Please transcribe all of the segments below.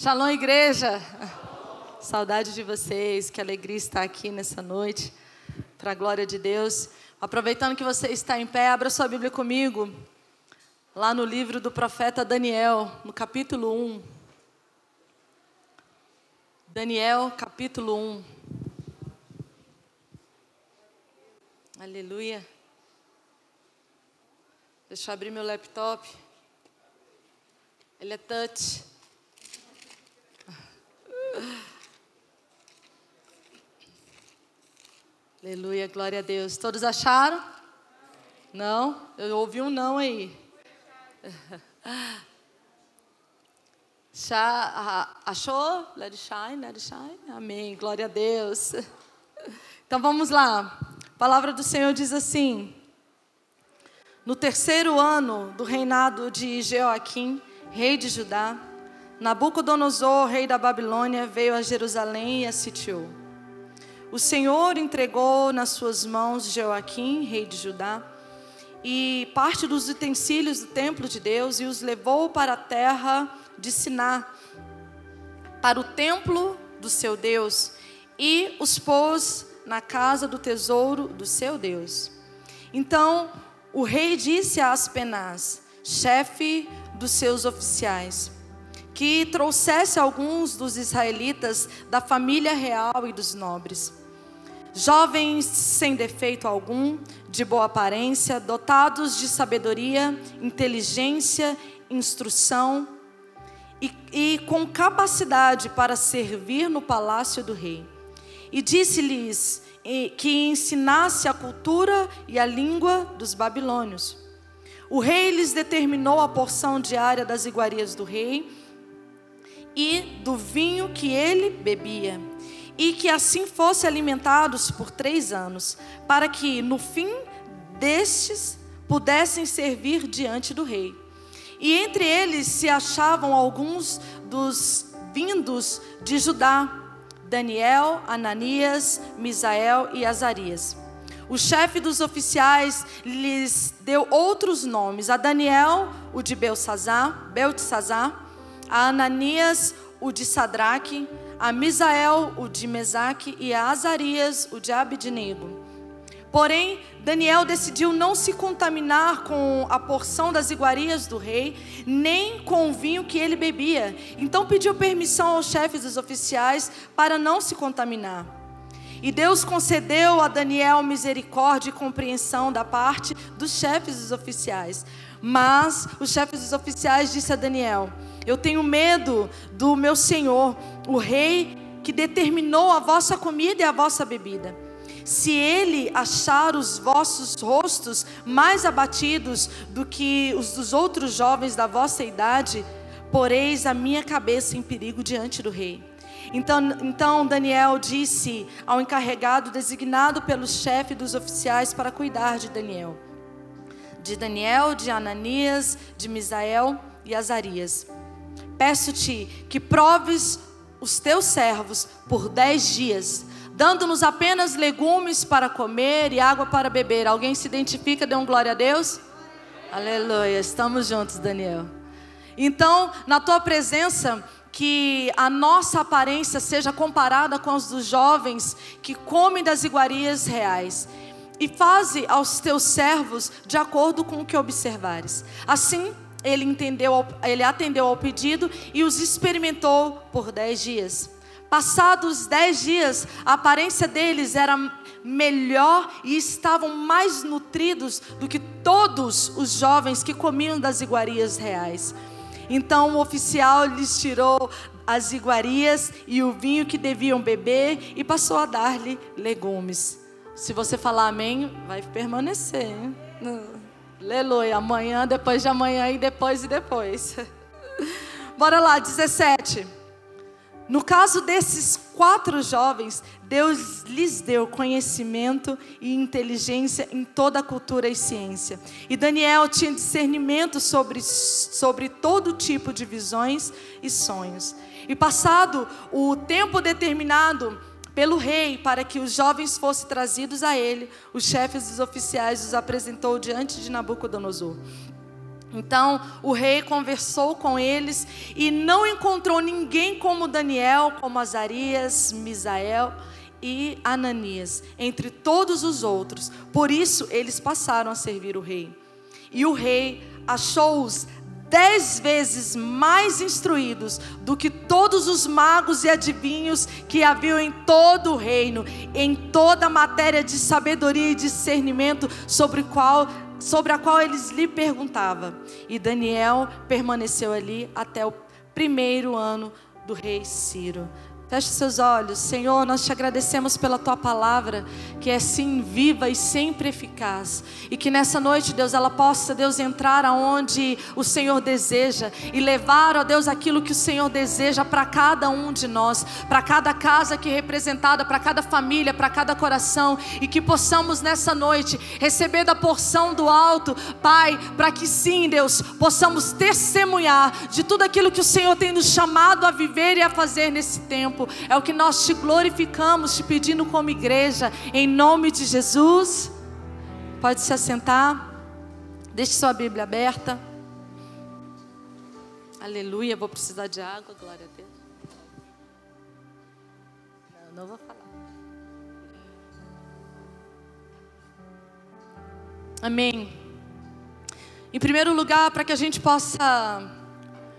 Shalom, igreja. Saudade de vocês, que alegria estar aqui nessa noite, para a glória de Deus. Aproveitando que você está em pé, abra sua Bíblia comigo, lá no livro do profeta Daniel, no capítulo 1. Daniel, capítulo 1. Aleluia. Deixa eu abrir meu laptop. Ele é touch. Aleluia, glória a Deus. Todos acharam? Não? Eu ouvi um não aí. Achou? Let it shine, let it shine. Amém, glória a Deus. Então vamos lá. A palavra do Senhor diz assim: No terceiro ano do reinado de Jeoaquim, rei de Judá, Nabucodonosor, rei da Babilônia, veio a Jerusalém e a sitiou. O Senhor entregou nas suas mãos Joaquim, rei de Judá, e parte dos utensílios do templo de Deus e os levou para a terra de Siná, para o templo do seu Deus, e os pôs na casa do tesouro do seu Deus. Então o rei disse a Aspenaz, chefe dos seus oficiais, que trouxesse alguns dos israelitas da família real e dos nobres. Jovens sem defeito algum, de boa aparência, dotados de sabedoria, inteligência, instrução e, e com capacidade para servir no palácio do rei. E disse-lhes que ensinasse a cultura e a língua dos babilônios. O rei lhes determinou a porção diária das iguarias do rei e do vinho que ele bebia, e que assim fosse alimentados por três anos, para que no fim destes pudessem servir diante do rei. E entre eles se achavam alguns dos vindos de Judá, Daniel, Ananias, Misael e Azarias. O chefe dos oficiais lhes deu outros nomes: a Daniel, o de Belsazar, Beltesazar, a Ananias, o de Sadraque, a Misael, o de Mesaque, e a Azarias, o de Abidnego. Porém, Daniel decidiu não se contaminar com a porção das iguarias do rei, nem com o vinho que ele bebia. Então pediu permissão aos chefes dos oficiais para não se contaminar. E Deus concedeu a Daniel misericórdia e compreensão da parte dos chefes dos oficiais. Mas os chefes dos oficiais disse a Daniel: eu tenho medo do meu Senhor, o rei que determinou a vossa comida e a vossa bebida. Se ele achar os vossos rostos mais abatidos do que os dos outros jovens da vossa idade, poreis a minha cabeça em perigo diante do rei. Então, então Daniel disse ao encarregado designado pelo chefe dos oficiais para cuidar de Daniel: de Daniel, de Ananias, de Misael e Azarias Peço-te que proves os teus servos por dez dias, dando-nos apenas legumes para comer e água para beber. Alguém se identifica? Dê um glória a Deus? Aleluia. Estamos juntos, Daniel. Então, na tua presença, que a nossa aparência seja comparada com as dos jovens que comem das iguarias reais. E faze aos teus servos de acordo com o que observares. Assim, ele, entendeu, ele atendeu ao pedido e os experimentou por dez dias. Passados dez dias, a aparência deles era melhor e estavam mais nutridos do que todos os jovens que comiam das iguarias reais. Então o oficial lhes tirou as iguarias e o vinho que deviam beber e passou a dar-lhe legumes. Se você falar amém, vai permanecer. Hein? Aleluia. Amanhã, depois de amanhã e depois e depois. Bora lá, 17. No caso desses quatro jovens, Deus lhes deu conhecimento e inteligência em toda a cultura e ciência. E Daniel tinha discernimento sobre, sobre todo tipo de visões e sonhos. E passado o tempo determinado, pelo rei para que os jovens fossem trazidos a ele. Os chefes dos oficiais os apresentou diante de Nabucodonosor. Então o rei conversou com eles e não encontrou ninguém como Daniel, como Azarias, Misael e Ananias, entre todos os outros. Por isso eles passaram a servir o rei. E o rei achou-os dez vezes mais instruídos do que todos os magos e adivinhos que haviam em todo o reino, em toda a matéria de sabedoria e discernimento sobre, qual, sobre a qual eles lhe perguntavam. E Daniel permaneceu ali até o primeiro ano do rei Ciro. Feche seus olhos. Senhor, nós te agradecemos pela tua palavra, que é sim viva e sempre eficaz. E que nessa noite, Deus, ela possa, Deus, entrar aonde o Senhor deseja e levar, ó Deus, aquilo que o Senhor deseja para cada um de nós, para cada casa aqui representada, para cada família, para cada coração. E que possamos nessa noite receber da porção do alto, Pai, para que sim, Deus, possamos testemunhar de tudo aquilo que o Senhor tem nos chamado a viver e a fazer nesse tempo tempo. É o que nós te glorificamos, te pedindo como igreja, em nome de Jesus. Pode se assentar. Deixe sua Bíblia aberta. Aleluia. Vou precisar de água, glória a Deus. Não, não vou falar. Amém. Em primeiro lugar, para que a gente possa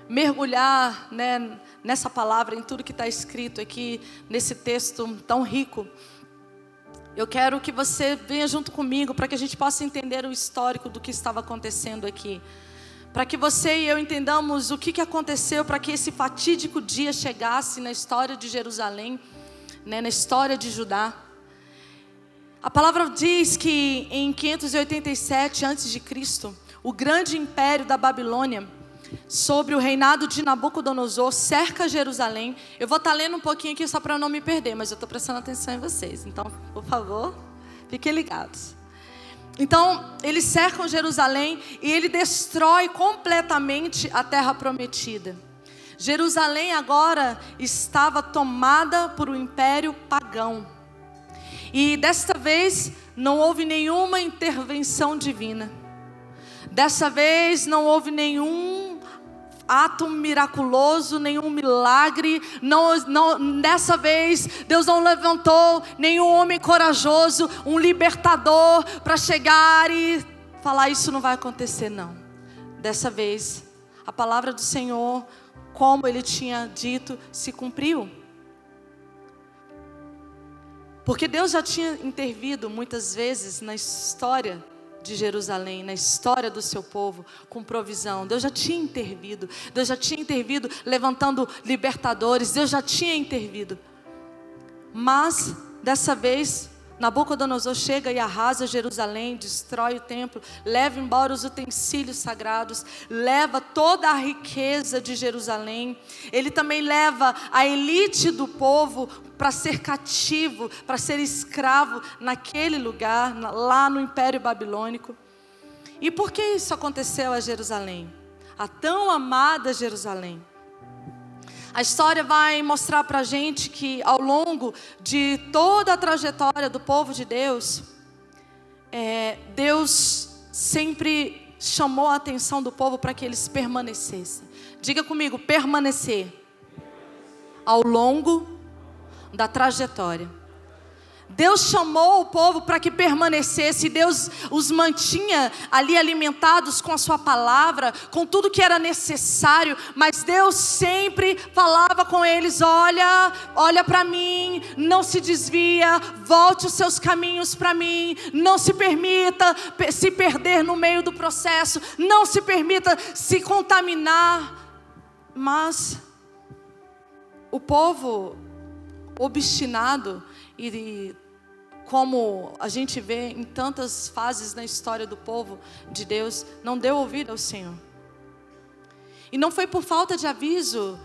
mergulhar né, nessa palavra, em tudo que está escrito aqui, nesse texto tão rico. Eu quero que você venha junto comigo para que a gente possa entender o histórico do que estava acontecendo aqui. Para que você e eu entendamos o que, que aconteceu para que esse fatídico dia chegasse na história de Jerusalém, né, na história de Judá. A palavra diz que em 587 a.C., o grande império da Babilônia sobre o reinado de Nabucodonosor, cerca Jerusalém. Eu vou estar tá lendo um pouquinho aqui só para não me perder, mas eu estou prestando atenção em vocês. Então, por favor, fiquem ligados. Então, eles cercam Jerusalém e ele destrói completamente a terra prometida. Jerusalém agora estava tomada por um império pagão. E desta vez não houve nenhuma intervenção divina. Dessa vez não houve nenhum ato miraculoso, nenhum milagre. Não, não, dessa vez, Deus não levantou nenhum homem corajoso, um libertador, para chegar e falar: Isso não vai acontecer, não. Dessa vez, a palavra do Senhor, como ele tinha dito, se cumpriu. Porque Deus já tinha intervido muitas vezes na história de Jerusalém, na história do seu povo, com provisão. Deus já tinha intervido, Deus já tinha intervido levantando libertadores, Deus já tinha intervido. Mas, dessa vez, Nabucodonosor chega e arrasa Jerusalém, destrói o templo, leva embora os utensílios sagrados, leva toda a riqueza de Jerusalém. Ele também leva a elite do povo para ser cativo, para ser escravo naquele lugar, lá no Império Babilônico. E por que isso aconteceu a Jerusalém? A tão amada Jerusalém. A história vai mostrar para a gente que ao longo de toda a trajetória do povo de Deus, é, Deus sempre chamou a atenção do povo para que eles permanecessem. Diga comigo, permanecer ao longo da trajetória. Deus chamou o povo para que permanecesse, Deus os mantinha ali alimentados com a sua palavra, com tudo que era necessário, mas Deus sempre falava com eles: olha, olha para mim, não se desvia, volte os seus caminhos para mim, não se permita se perder no meio do processo, não se permita se contaminar. Mas o povo obstinado e como a gente vê em tantas fases na história do povo de Deus, não deu ouvido ao Senhor. E não foi por falta de aviso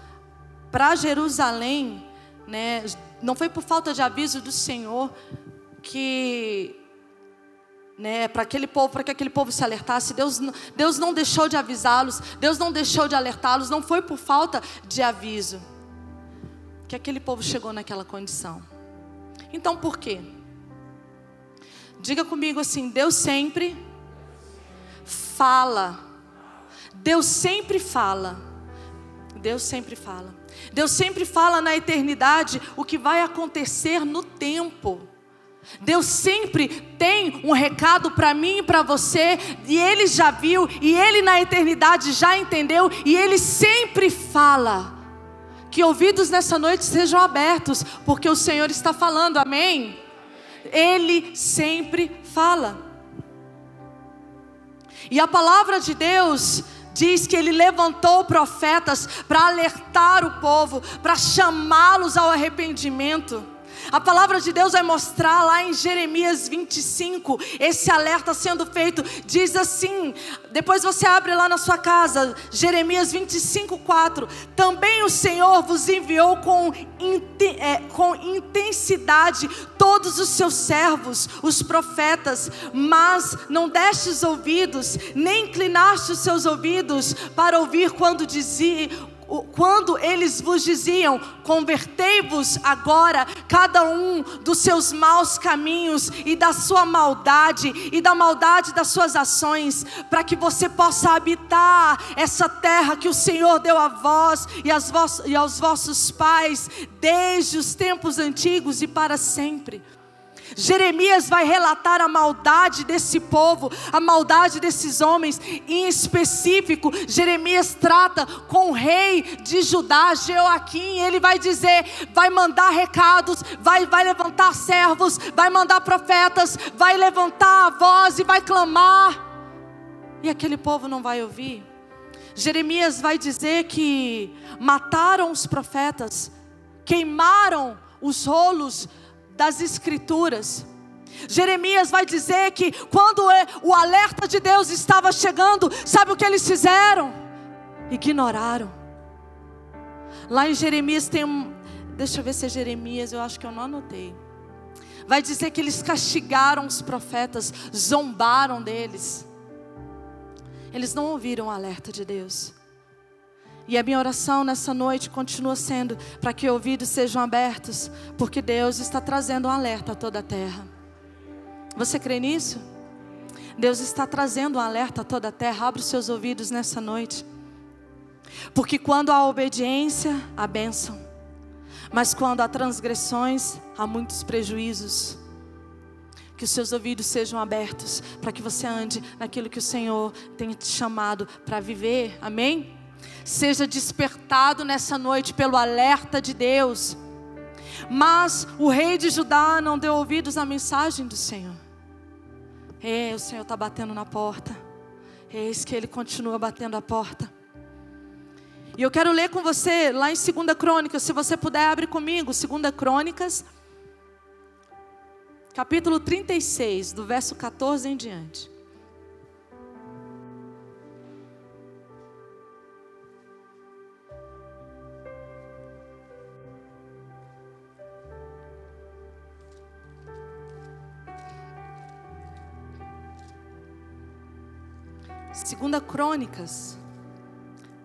para Jerusalém, né? Não foi por falta de aviso do Senhor que né, para aquele povo, para que aquele povo se alertasse, Deus, Deus não deixou de avisá-los, Deus não deixou de alertá-los, não foi por falta de aviso que aquele povo chegou naquela condição. Então por quê? Diga comigo assim: Deus sempre fala Deus sempre fala. Deus sempre fala. Deus sempre fala na eternidade o que vai acontecer no tempo. Deus sempre tem um recado para mim e para você, e Ele já viu, e Ele na eternidade já entendeu, e Ele sempre fala. Que ouvidos nessa noite sejam abertos, porque o Senhor está falando, amém? Ele sempre fala. E a palavra de Deus diz que ele levantou profetas para alertar o povo, para chamá-los ao arrependimento. A palavra de Deus vai mostrar lá em Jeremias 25, esse alerta sendo feito. Diz assim: depois você abre lá na sua casa, Jeremias 25, 4. Também o Senhor vos enviou com, é, com intensidade todos os seus servos, os profetas, mas não destes ouvidos, nem inclinaste os seus ouvidos para ouvir quando dizia quando eles vos diziam: convertei-vos agora, cada um dos seus maus caminhos e da sua maldade e da maldade das suas ações, para que você possa habitar essa terra que o Senhor deu a vós e, aos vossos pais, desde os tempos antigos e para sempre. Jeremias vai relatar a maldade desse povo, a maldade desses homens. Em específico, Jeremias trata com o rei de Judá, Jeoaquim. Ele vai dizer, vai mandar recados, vai, vai levantar servos, vai mandar profetas, vai levantar a voz e vai clamar. E aquele povo não vai ouvir. Jeremias vai dizer que mataram os profetas, queimaram os rolos das Escrituras. Jeremias vai dizer que quando é, o alerta de Deus estava chegando, sabe o que eles fizeram? Ignoraram. Lá em Jeremias tem um. Deixa eu ver se é Jeremias, eu acho que eu não anotei. Vai dizer que eles castigaram os profetas, zombaram deles. Eles não ouviram o alerta de Deus. E a minha oração nessa noite continua sendo para que ouvidos sejam abertos, porque Deus está trazendo um alerta a toda a terra. Você crê nisso? Deus está trazendo um alerta a toda a terra. Abre os seus ouvidos nessa noite. Porque quando há obediência, há bênção. Mas quando há transgressões, há muitos prejuízos. Que os seus ouvidos sejam abertos para que você ande naquilo que o Senhor tem te chamado para viver. Amém? Seja despertado nessa noite pelo alerta de Deus. Mas o rei de Judá não deu ouvidos à mensagem do Senhor. É, o Senhor está batendo na porta. Eis que ele continua batendo a porta. E eu quero ler com você lá em 2 Crônicas, se você puder, abre comigo, 2 Crônicas, capítulo 36, do verso 14 em diante. Segunda Crônicas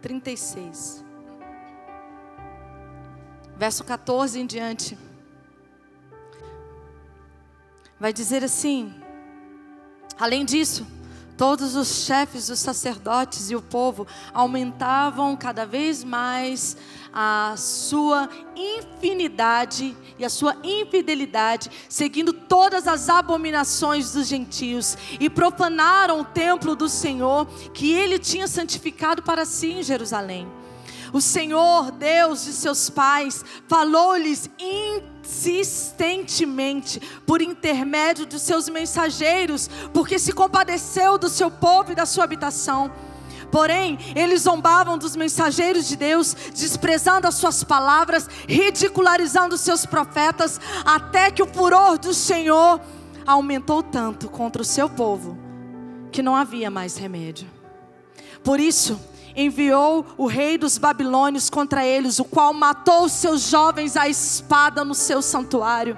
36. Verso 14 em diante. Vai dizer assim: Além disso, todos os chefes, os sacerdotes e o povo aumentavam cada vez mais a sua infinidade e a sua infidelidade, seguindo todas as abominações dos gentios, e profanaram o templo do Senhor, que ele tinha santificado para si em Jerusalém. O Senhor, Deus de seus pais, falou-lhes insistentemente por intermédio de seus mensageiros, porque se compadeceu do seu povo e da sua habitação Porém, eles zombavam dos mensageiros de Deus, desprezando as suas palavras, ridicularizando os seus profetas, até que o furor do Senhor aumentou tanto contra o seu povo, que não havia mais remédio. Por isso, enviou o rei dos babilônios contra eles, o qual matou seus jovens à espada no seu santuário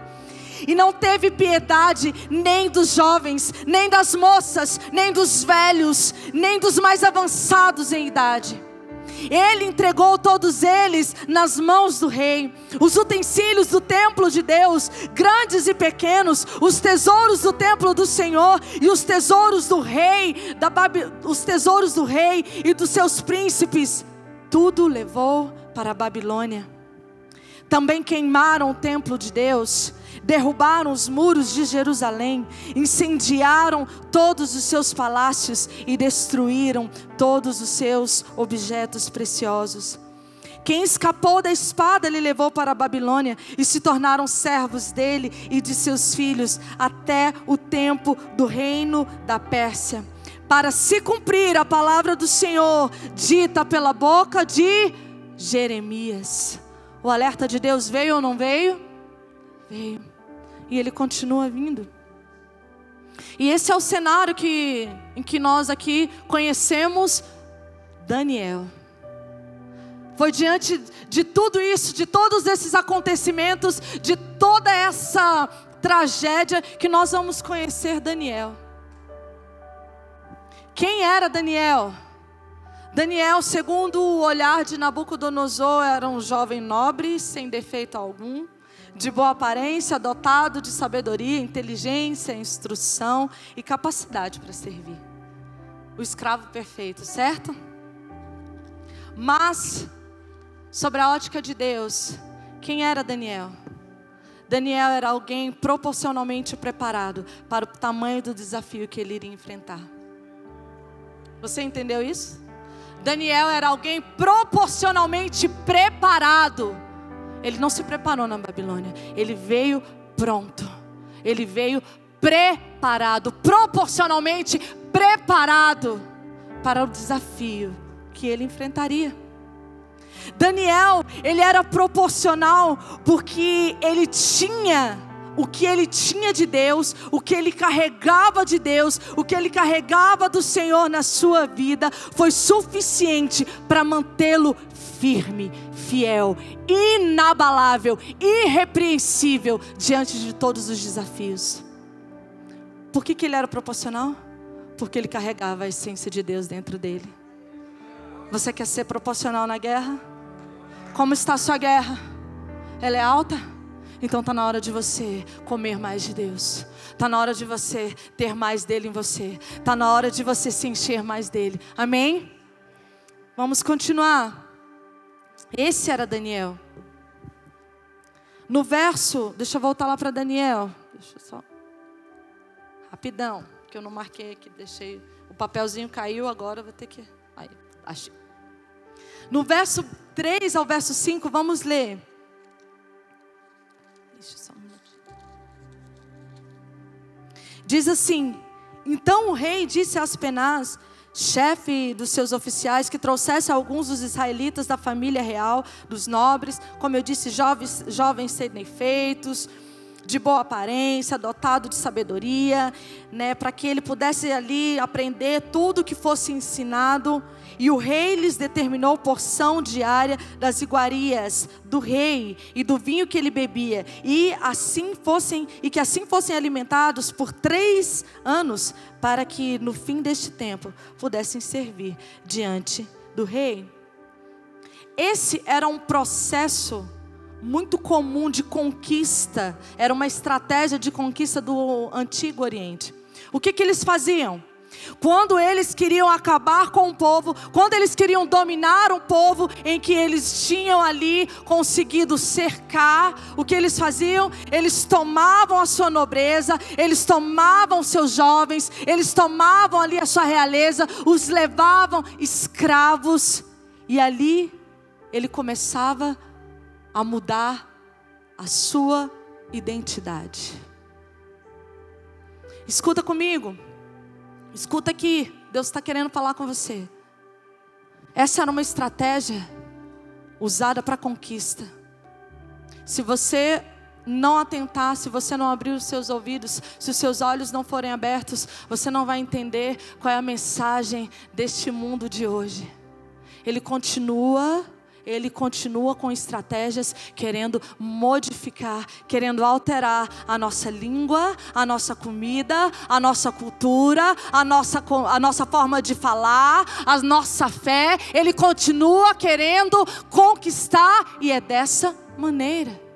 e não teve piedade nem dos jovens, nem das moças, nem dos velhos, nem dos mais avançados em idade. Ele entregou todos eles nas mãos do rei. Os utensílios do templo de Deus, grandes e pequenos, os tesouros do templo do Senhor e os tesouros do rei, da Babi, os tesouros do rei e dos seus príncipes, tudo levou para a Babilônia. Também queimaram o templo de Deus derrubaram os muros de Jerusalém, incendiaram todos os seus palácios e destruíram todos os seus objetos preciosos. Quem escapou da espada ele levou para a Babilônia e se tornaram servos dele e de seus filhos até o tempo do reino da Pérsia, para se cumprir a palavra do Senhor dita pela boca de Jeremias. O alerta de Deus veio ou não veio? Veio e ele continua vindo. E esse é o cenário que, em que nós aqui conhecemos Daniel. Foi diante de tudo isso, de todos esses acontecimentos, de toda essa tragédia, que nós vamos conhecer Daniel. Quem era Daniel? Daniel, segundo o olhar de Nabucodonosor, era um jovem nobre, sem defeito algum de boa aparência, dotado de sabedoria, inteligência, instrução e capacidade para servir. O escravo perfeito, certo? Mas, sobre a ótica de Deus, quem era Daniel? Daniel era alguém proporcionalmente preparado para o tamanho do desafio que ele iria enfrentar. Você entendeu isso? Daniel era alguém proporcionalmente preparado ele não se preparou na Babilônia, ele veio pronto. Ele veio preparado, proporcionalmente preparado para o desafio que ele enfrentaria. Daniel, ele era proporcional porque ele tinha o que ele tinha de Deus, o que ele carregava de Deus, o que ele carregava do Senhor na sua vida, foi suficiente para mantê-lo firme, fiel, inabalável, irrepreensível diante de todos os desafios. Por que, que ele era proporcional? Porque ele carregava a essência de Deus dentro dele. Você quer ser proporcional na guerra? Como está a sua guerra? Ela é alta? Então está na hora de você comer mais de Deus. Está na hora de você ter mais dele em você. Está na hora de você se encher mais dele. Amém? Vamos continuar. Esse era Daniel. No verso, deixa eu voltar lá para Daniel. Deixa eu só. Rapidão, que eu não marquei aqui, deixei. O papelzinho caiu, agora vou ter que. Aí, achei. No verso 3 ao verso 5, vamos ler. Deixa só um. Diz assim: Então o rei disse a Aspenaz: chefe dos seus oficiais, que trouxesse alguns dos israelitas da família real, dos nobres, como eu disse, jovens, jovens sem feitos, de boa aparência, dotado de sabedoria, né, para que ele pudesse ali aprender tudo que fosse ensinado. E o rei lhes determinou porção diária das iguarias do rei e do vinho que ele bebia, e assim fossem e que assim fossem alimentados por três anos, para que no fim deste tempo pudessem servir diante do rei. Esse era um processo muito comum de conquista, era uma estratégia de conquista do Antigo Oriente. O que, que eles faziam? Quando eles queriam acabar com o povo, quando eles queriam dominar o povo em que eles tinham ali conseguido cercar, o que eles faziam? Eles tomavam a sua nobreza, eles tomavam seus jovens, eles tomavam ali a sua realeza, os levavam escravos, e ali ele começava a a mudar a sua identidade. Escuta comigo, escuta aqui, Deus está querendo falar com você. Essa era uma estratégia usada para conquista. Se você não atentar, se você não abrir os seus ouvidos, se os seus olhos não forem abertos, você não vai entender qual é a mensagem deste mundo de hoje. Ele continua ele continua com estratégias querendo modificar, querendo alterar a nossa língua, a nossa comida, a nossa cultura, a nossa, a nossa forma de falar, a nossa fé. Ele continua querendo conquistar e é dessa maneira.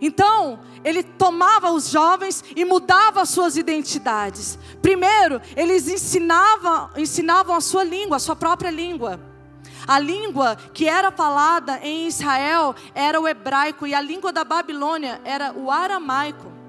Então, ele tomava os jovens e mudava as suas identidades. Primeiro, eles ensinavam, ensinavam a sua língua, a sua própria língua. A língua que era falada em Israel era o hebraico e a língua da Babilônia era o aramaico.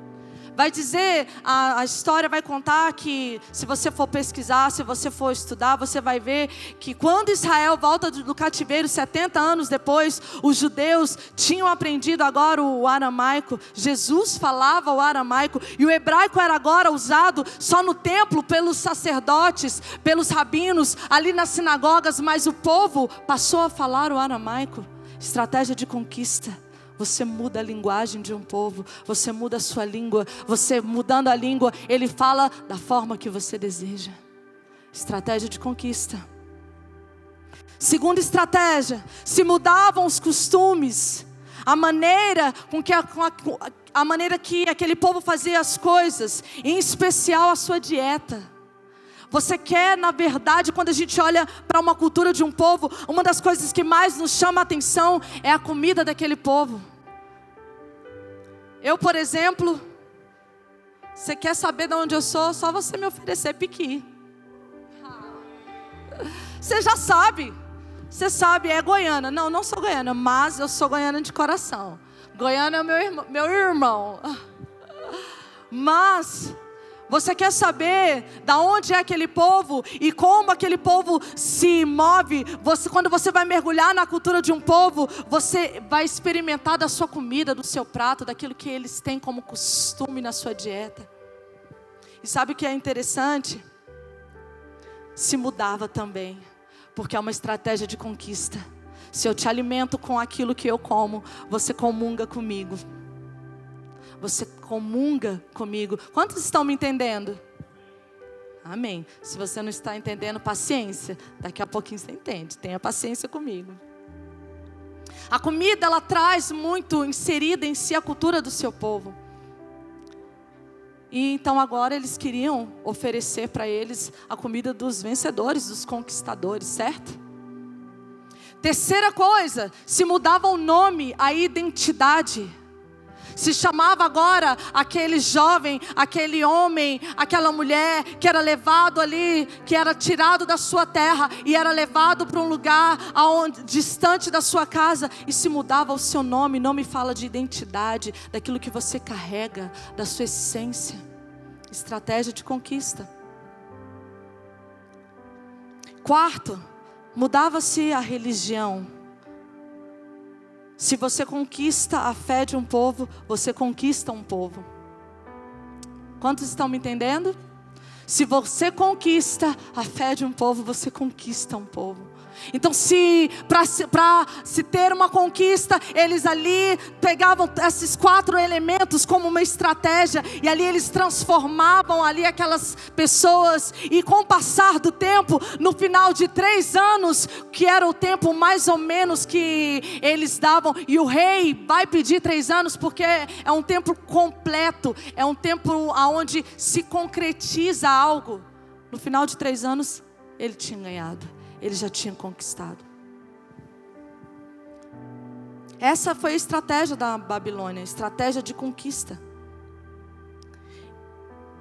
Vai dizer, a, a, história vai contar que, se você for pesquisar, se você for estudar, você vai ver que quando Israel volta do, do cativeiro, 70 anos depois, os judeus tinham aprendido agora o aramaico. Jesus falava o aramaico e o hebraico era agora usado só no templo pelos sacerdotes, pelos rabinos, ali nas sinagogas, mas o povo passou a falar o aramaico. Estratégia de conquista. Você muda a linguagem de um povo, você muda a sua língua, você mudando a língua, ele fala da forma que você deseja. Estratégia de conquista. Segunda estratégia, se mudavam os costumes, a maneira com que a, com a, a maneira que aquele povo fazia as coisas, em especial a sua dieta. Você quer, na verdade, quando a gente olha para uma cultura de um povo, uma das coisas que mais nos chama a atenção é a comida daquele povo. Eu, por exemplo, você quer saber de onde eu sou? Só você me oferecer piqui. Você já sabe. Você sabe, é goiana. Não, não sou goiana, mas eu sou goiana de coração. Goiana é meu irmão. Meu irmão. Mas você quer saber da onde é aquele povo e como aquele povo se move? Você, quando você vai mergulhar na cultura de um povo, você vai experimentar da sua comida, do seu prato, daquilo que eles têm como costume na sua dieta. E sabe o que é interessante? Se mudava também, porque é uma estratégia de conquista. Se eu te alimento com aquilo que eu como, você comunga comigo. Você comunga comigo. Quantos estão me entendendo? Amém. Se você não está entendendo, paciência. Daqui a pouquinho você entende. Tenha paciência comigo. A comida, ela traz muito inserida em si a cultura do seu povo. E então agora eles queriam oferecer para eles a comida dos vencedores, dos conquistadores, certo? Terceira coisa, se mudava o nome, a identidade se chamava agora aquele jovem, aquele homem, aquela mulher que era levado ali, que era tirado da sua terra e era levado para um lugar aonde, distante da sua casa e se mudava o seu nome. Não me fala de identidade, daquilo que você carrega, da sua essência. Estratégia de conquista. Quarto, mudava-se a religião. Se você conquista a fé de um povo, você conquista um povo. Quantos estão me entendendo? Se você conquista a fé de um povo, você conquista um povo. Então, se para se, ter uma conquista, eles ali pegavam esses quatro elementos como uma estratégia, e ali eles transformavam ali aquelas pessoas, e com o passar do tempo, no final de três anos, que era o tempo mais ou menos que eles davam, e o rei vai pedir três anos, porque é um tempo completo, é um tempo onde se concretiza algo. No final de três anos, ele tinha ganhado ele já tinha conquistado. Essa foi a estratégia da Babilônia, estratégia de conquista.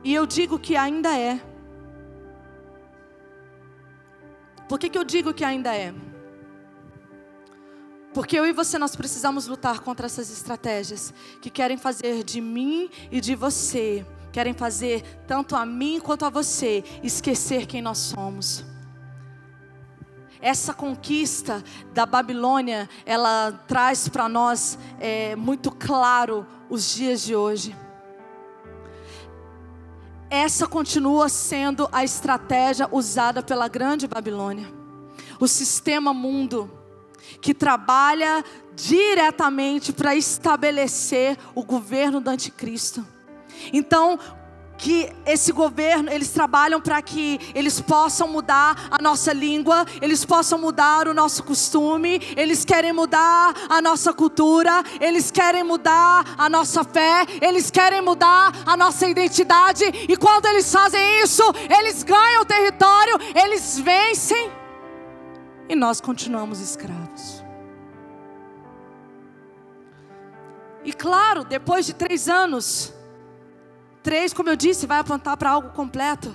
E eu digo que ainda é. Por que, que eu digo que ainda é? Porque eu e você nós precisamos lutar contra essas estratégias que querem fazer de mim e de você, querem fazer tanto a mim quanto a você esquecer quem nós somos. Essa conquista da Babilônia, ela traz para nós é, muito claro os dias de hoje. Essa continua sendo a estratégia usada pela grande Babilônia. O sistema mundo que trabalha diretamente para estabelecer o governo do anticristo. Então, que esse governo, eles trabalham para que eles possam mudar a nossa língua, eles possam mudar o nosso costume, eles querem mudar a nossa cultura, eles querem mudar a nossa fé, eles querem mudar a nossa identidade, e quando eles fazem isso, eles ganham o território, eles vencem, e nós continuamos escravos. E claro, depois de três anos, Três, como eu disse, vai apontar para algo completo.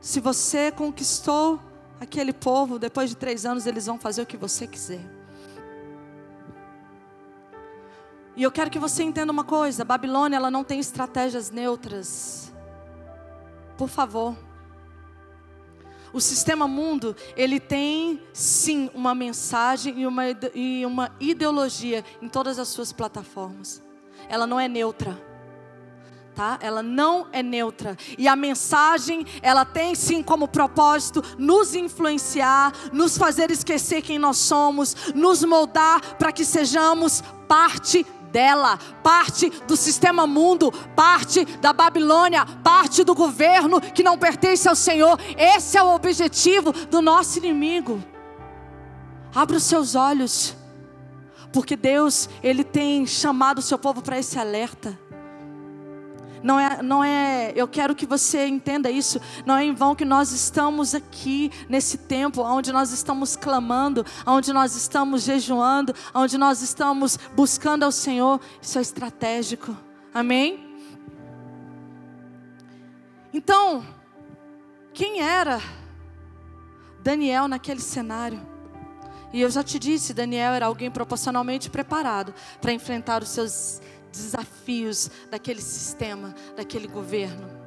Se você conquistou aquele povo, depois de três anos eles vão fazer o que você quiser. E eu quero que você entenda uma coisa: Babilônia ela não tem estratégias neutras. Por favor. O sistema mundo, ele tem sim uma mensagem e uma, e uma ideologia em todas as suas plataformas. Ela não é neutra tá? Ela não é neutra. E a mensagem, ela tem sim como propósito nos influenciar, nos fazer esquecer quem nós somos, nos moldar para que sejamos parte dela, parte do sistema mundo, parte da Babilônia, parte do governo que não pertence ao Senhor. Esse é o objetivo do nosso inimigo. Abra os seus olhos, porque Deus, Ele tem chamado o seu povo para esse alerta. Não é, não é, eu quero que você entenda isso. Não é em vão que nós estamos aqui nesse tempo, onde nós estamos clamando, onde nós estamos jejuando, onde nós estamos buscando ao Senhor. Isso é estratégico. Amém? Então, quem era Daniel naquele cenário? E eu já te disse, Daniel era alguém proporcionalmente preparado para enfrentar os seus desafios daquele sistema, daquele governo.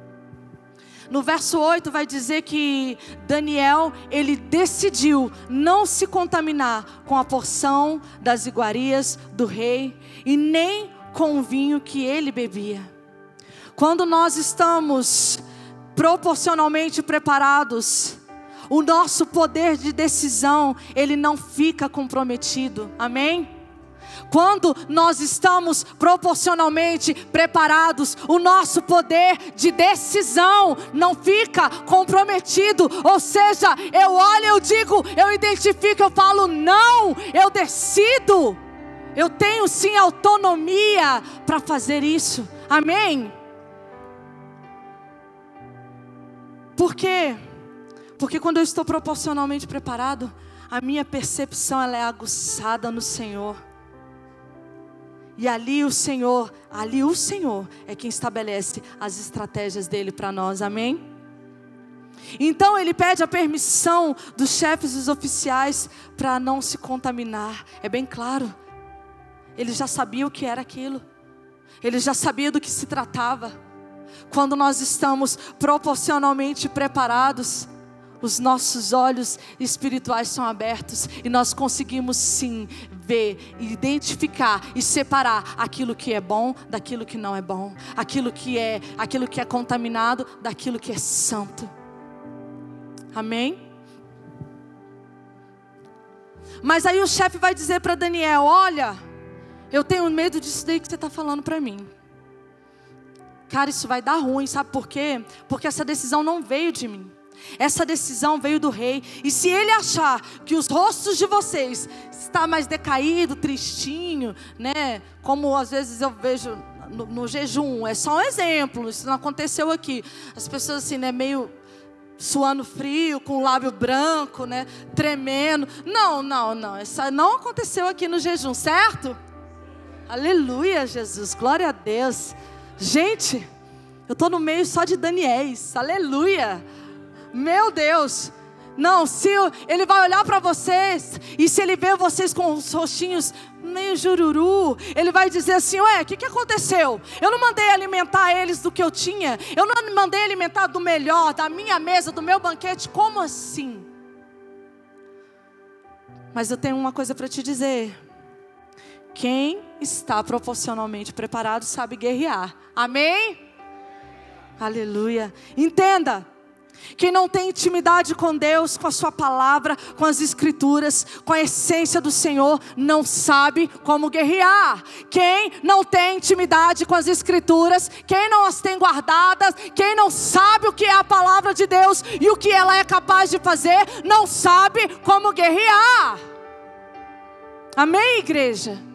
No verso 8 vai dizer que Daniel, ele decidiu não se contaminar com a porção das iguarias do rei e nem com o vinho que ele bebia. Quando nós estamos proporcionalmente preparados, o nosso poder de decisão, ele não fica comprometido. Amém? Quando nós estamos proporcionalmente preparados, o nosso poder de decisão não fica comprometido. Ou seja, eu olho, eu digo, eu identifico, eu falo, não, eu decido. Eu tenho sim autonomia para fazer isso. Amém? Por quê? Porque quando eu estou proporcionalmente preparado, a minha percepção ela é aguçada no Senhor. E ali o Senhor, ali o Senhor é quem estabelece as estratégias dele para nós, amém? Então ele pede a permissão dos chefes e dos oficiais para não se contaminar. É bem claro. Ele já sabia o que era aquilo. Ele já sabia do que se tratava. Quando nós estamos proporcionalmente preparados, os nossos olhos espirituais são abertos e nós conseguimos sim ver, identificar e separar aquilo que é bom daquilo que não é bom, aquilo que é, aquilo que é contaminado daquilo que é santo. Amém? Mas aí o chefe vai dizer para Daniel: Olha, eu tenho medo disso daí que você está falando para mim. Cara, isso vai dar ruim, sabe por quê? Porque essa decisão não veio de mim. Essa decisão veio do rei. E se ele achar que os rostos de vocês está mais decaído, tristinho, né? Como às vezes eu vejo no, no, jejum, é só um exemplo, isso não aconteceu aqui. As pessoas assim, né, meio suando frio, com o lábio branco, né, tremendo. Não, não, não, isso não aconteceu aqui no jejum, certo? Aleluia, Jesus, glória a Deus. Gente, eu estou no meio só de Daniéis, aleluia. Meu Deus. Não, se ele vai olhar para vocês e se ele vê vocês com os rostinhos meio jururu, ele vai dizer assim: Ué, o que, que aconteceu? Eu não mandei alimentar eles do que eu tinha, eu não mandei alimentar do melhor, da minha mesa, do meu banquete, como assim? Mas eu tenho uma coisa para te dizer: quem está proporcionalmente preparado sabe guerrear, amém? Aleluia. Entenda. Quem não tem intimidade com Deus, com a Sua palavra, com as Escrituras, com a essência do Senhor, não sabe como guerrear. Quem não tem intimidade com as Escrituras, quem não as tem guardadas, quem não sabe o que é a palavra de Deus e o que ela é capaz de fazer, não sabe como guerrear. Amém, igreja?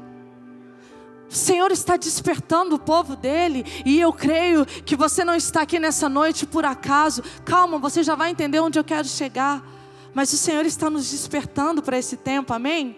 O Senhor está despertando o povo dele, e eu creio que você não está aqui nessa noite por acaso. Calma, você já vai entender onde eu quero chegar. Mas o Senhor está nos despertando para esse tempo, amém?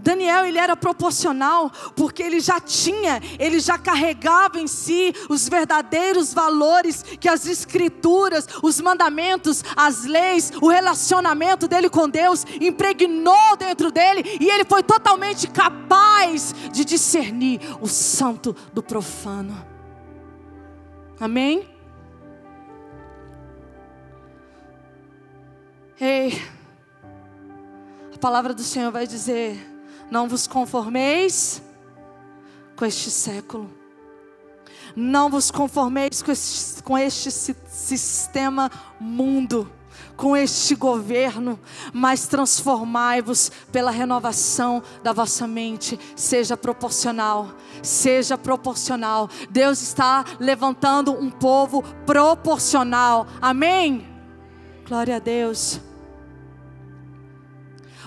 Daniel ele era proporcional porque ele já tinha, ele já carregava em si os verdadeiros valores que as escrituras, os mandamentos, as leis, o relacionamento dele com Deus impregnou dentro dele e ele foi totalmente capaz de discernir o santo do profano. Amém? Ei, a palavra do Senhor vai dizer não vos conformeis com este século. Não vos conformeis com este, com este sistema mundo, com este governo, mas transformai-vos pela renovação da vossa mente. Seja proporcional, seja proporcional. Deus está levantando um povo proporcional. Amém? Glória a Deus.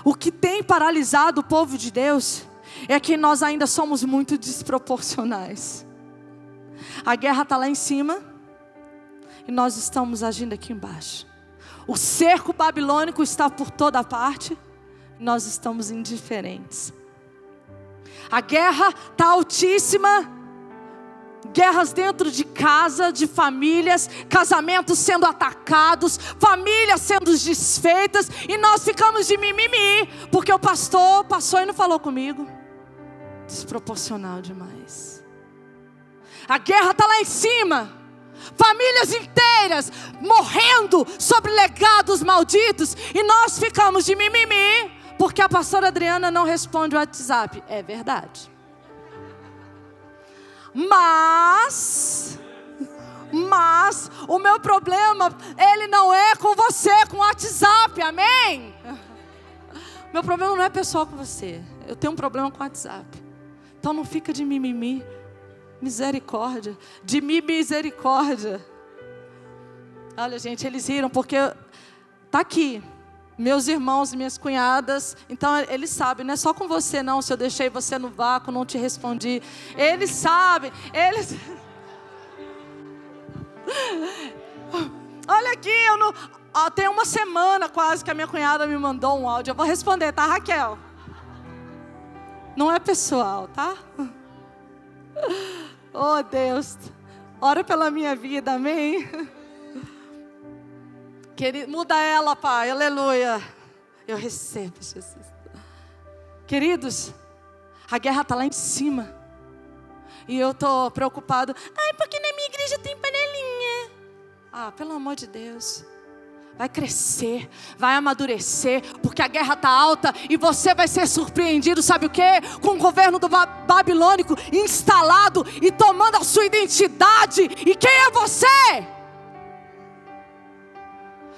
O que tem paralisado o povo de Deus é que nós ainda somos muito desproporcionais. A guerra está lá em cima e nós estamos agindo aqui embaixo. O cerco babilônico está por toda parte e nós estamos indiferentes. A guerra está altíssima guerras dentro de casa, de famílias, casamentos sendo atacados, famílias sendo desfeitas, e nós ficamos de mimimi, porque o pastor passou e não falou comigo. Desproporcional demais. A guerra está lá em cima. Famílias inteiras morrendo sobre legados malditos, e nós ficamos de mimimi, porque a pastora Adriana não responde o WhatsApp. É verdade. Mas, mas, o meu problema, ele não é com você, com o WhatsApp, amém? Meu problema não é pessoal com você, eu tenho um problema com o WhatsApp. Então não fica de mimimi, misericórdia, de mim misericórdia. Olha, gente, eles riram porque tá aqui meus irmãos e minhas cunhadas, então eles sabem, não é só com você não, se eu deixei você no vácuo, não te respondi. Eles sabem, eles. Olha aqui, eu não. Ó, tem uma semana quase que a minha cunhada me mandou um áudio. Eu vou responder, tá, Raquel? Não é pessoal, tá? Oh Deus, ora pela minha vida, amém? Querido, muda ela, Pai, aleluia. Eu recebo, Jesus. Queridos, a guerra está lá em cima. E eu estou preocupado. Ai, porque na minha igreja tem panelinha. Ah, pelo amor de Deus. Vai crescer, vai amadurecer, porque a guerra está alta e você vai ser surpreendido, sabe o que? Com o governo do babilônico instalado e tomando a sua identidade. E quem é você?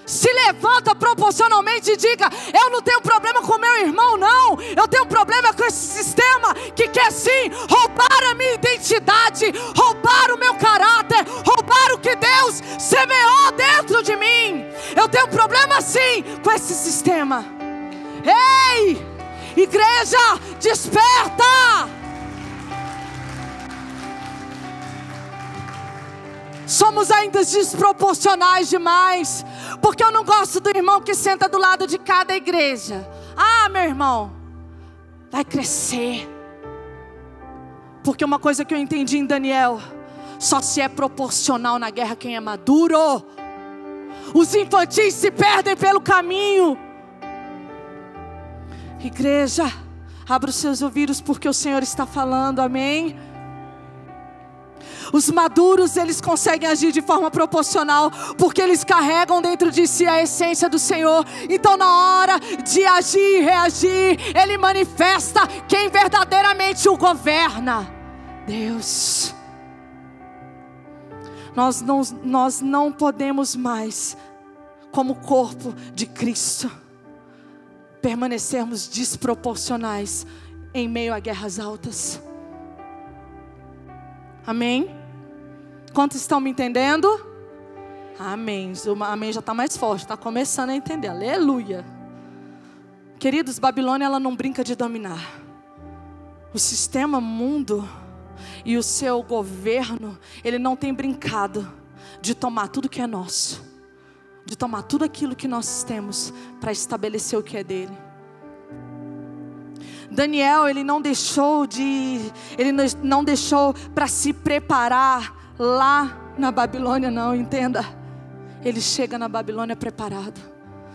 Se levanta proporcionalmente e diga: Eu não tenho problema com meu irmão, não. Eu tenho problema com esse sistema que quer sim roubar a minha identidade, roubar o meu caráter, roubar o que Deus semeou dentro de mim. Eu tenho problema sim com esse sistema. Ei, igreja, desperta! Somos ainda desproporcionais demais. Porque eu não gosto do irmão que senta do lado de cada igreja. Ah, meu irmão, vai crescer. Porque uma coisa que eu entendi em Daniel, só se é proporcional na guerra quem é maduro. Os infantis se perdem pelo caminho. Igreja, abra os seus ouvidos porque o Senhor está falando, amém? Os maduros, eles conseguem agir de forma proporcional, porque eles carregam dentro de si a essência do Senhor. Então, na hora de agir e reagir, ele manifesta quem verdadeiramente o governa: Deus. nós não, nós não podemos mais, como corpo de Cristo, permanecermos desproporcionais em meio a guerras altas. Amém? Quantos estão me entendendo? Amém. O amém já está mais forte, está começando a entender. Aleluia. Queridos, Babilônia ela não brinca de dominar. O sistema mundo e o seu governo, ele não tem brincado de tomar tudo que é nosso, de tomar tudo aquilo que nós temos para estabelecer o que é dele. Daniel, ele não deixou de, ele não deixou para se preparar lá na Babilônia, não, entenda. Ele chega na Babilônia preparado.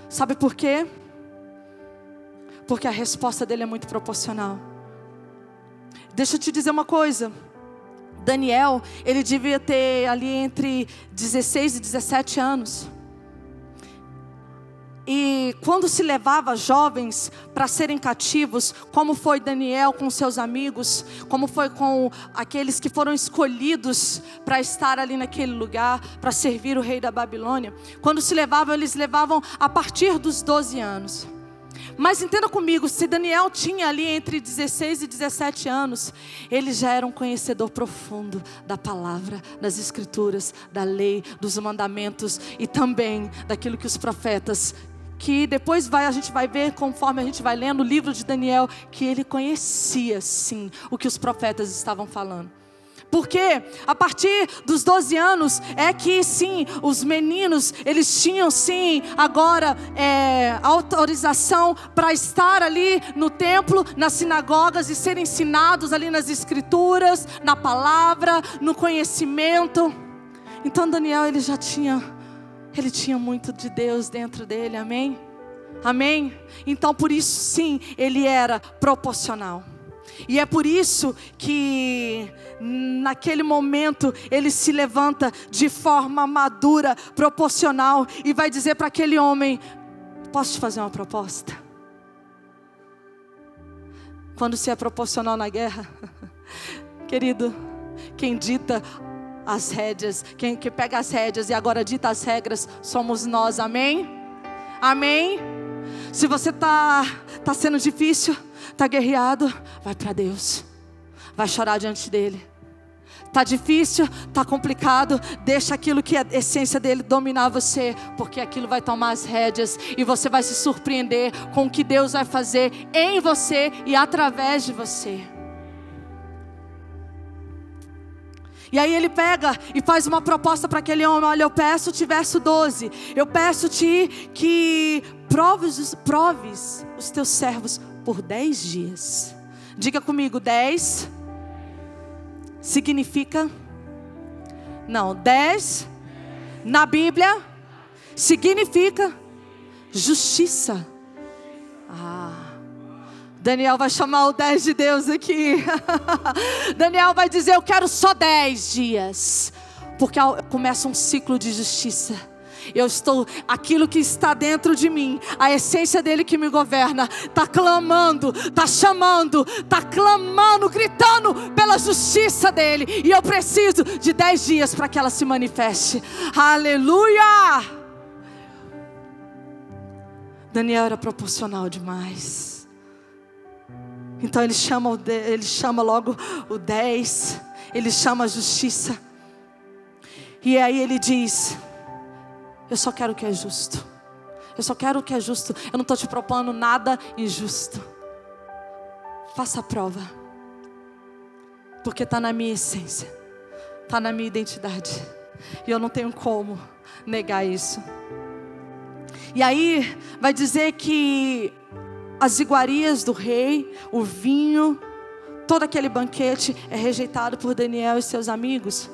Sabe por quê? Porque a resposta dele é muito proporcional. Deixa eu te dizer uma coisa. Daniel, ele devia ter ali entre 16 e 17 anos. E quando se levava jovens para serem cativos, como foi Daniel com seus amigos, como foi com aqueles que foram escolhidos para estar ali naquele lugar, para servir o rei da Babilônia, quando se levavam, eles levavam a partir dos 12 anos. Mas entenda comigo, se Daniel tinha ali entre 16 e 17 anos, ele já era um conhecedor profundo da palavra, das escrituras, da lei, dos mandamentos e também daquilo que os profetas que depois vai, a gente vai ver, conforme a gente vai lendo o livro de Daniel, que ele conhecia sim o que os profetas estavam falando. Porque a partir dos 12 anos é que sim, os meninos, eles tinham sim agora é, autorização para estar ali no templo, nas sinagogas e serem ensinados ali nas escrituras, na palavra, no conhecimento. Então Daniel ele já tinha, ele tinha muito de Deus dentro dele, amém? Amém? Então por isso sim, ele era proporcional. E é por isso que naquele momento ele se levanta de forma madura, proporcional e vai dizer para aquele homem: Posso te fazer uma proposta? Quando se é proporcional na guerra, querido, quem dita as rédeas, quem que pega as rédeas e agora dita as regras, somos nós, amém? Amém? Se você está tá sendo difícil, está guerreado, vai para Deus, vai chorar diante dele. Está difícil, está complicado, deixa aquilo que é a essência dele dominar você, porque aquilo vai tomar as rédeas e você vai se surpreender com o que Deus vai fazer em você e através de você. E aí ele pega e faz uma proposta para aquele homem: olha, eu peço-te, verso 12, eu peço-te que proves, proves os teus servos por dez dias. Diga comigo, dez significa. Não, dez na Bíblia significa justiça. Ah. Daniel vai chamar o 10 de Deus aqui. Daniel vai dizer: Eu quero só 10 dias. Porque começa um ciclo de justiça. Eu estou, aquilo que está dentro de mim, a essência dele que me governa, está clamando, está chamando, está clamando, gritando pela justiça dele. E eu preciso de dez dias para que ela se manifeste. Aleluia! Daniel era proporcional demais. Então ele chama, ele chama logo o 10, ele chama a justiça. E aí ele diz: eu só quero o que é justo. Eu só quero o que é justo. Eu não estou te propondo nada injusto. Faça a prova. Porque está na minha essência. Está na minha identidade. E eu não tenho como negar isso. E aí vai dizer que as iguarias do rei, o vinho, todo aquele banquete é rejeitado por Daniel e seus amigos.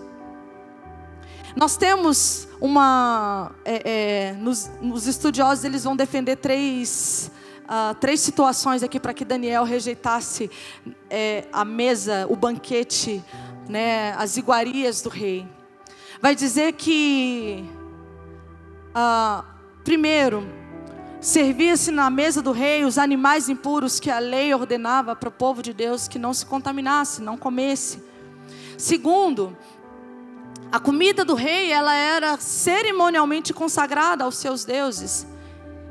Nós temos uma. É, é, nos, nos, estudiosos, eles vão defender três, uh, três situações aqui para que Daniel rejeitasse é, a mesa, o banquete, né, as iguarias do rei. Vai dizer que. Uh, primeiro, servia-se na mesa do rei os animais impuros que a lei ordenava para o povo de Deus que não se contaminasse, não comesse. Segundo, A comida do rei, ela era cerimonialmente consagrada aos seus deuses.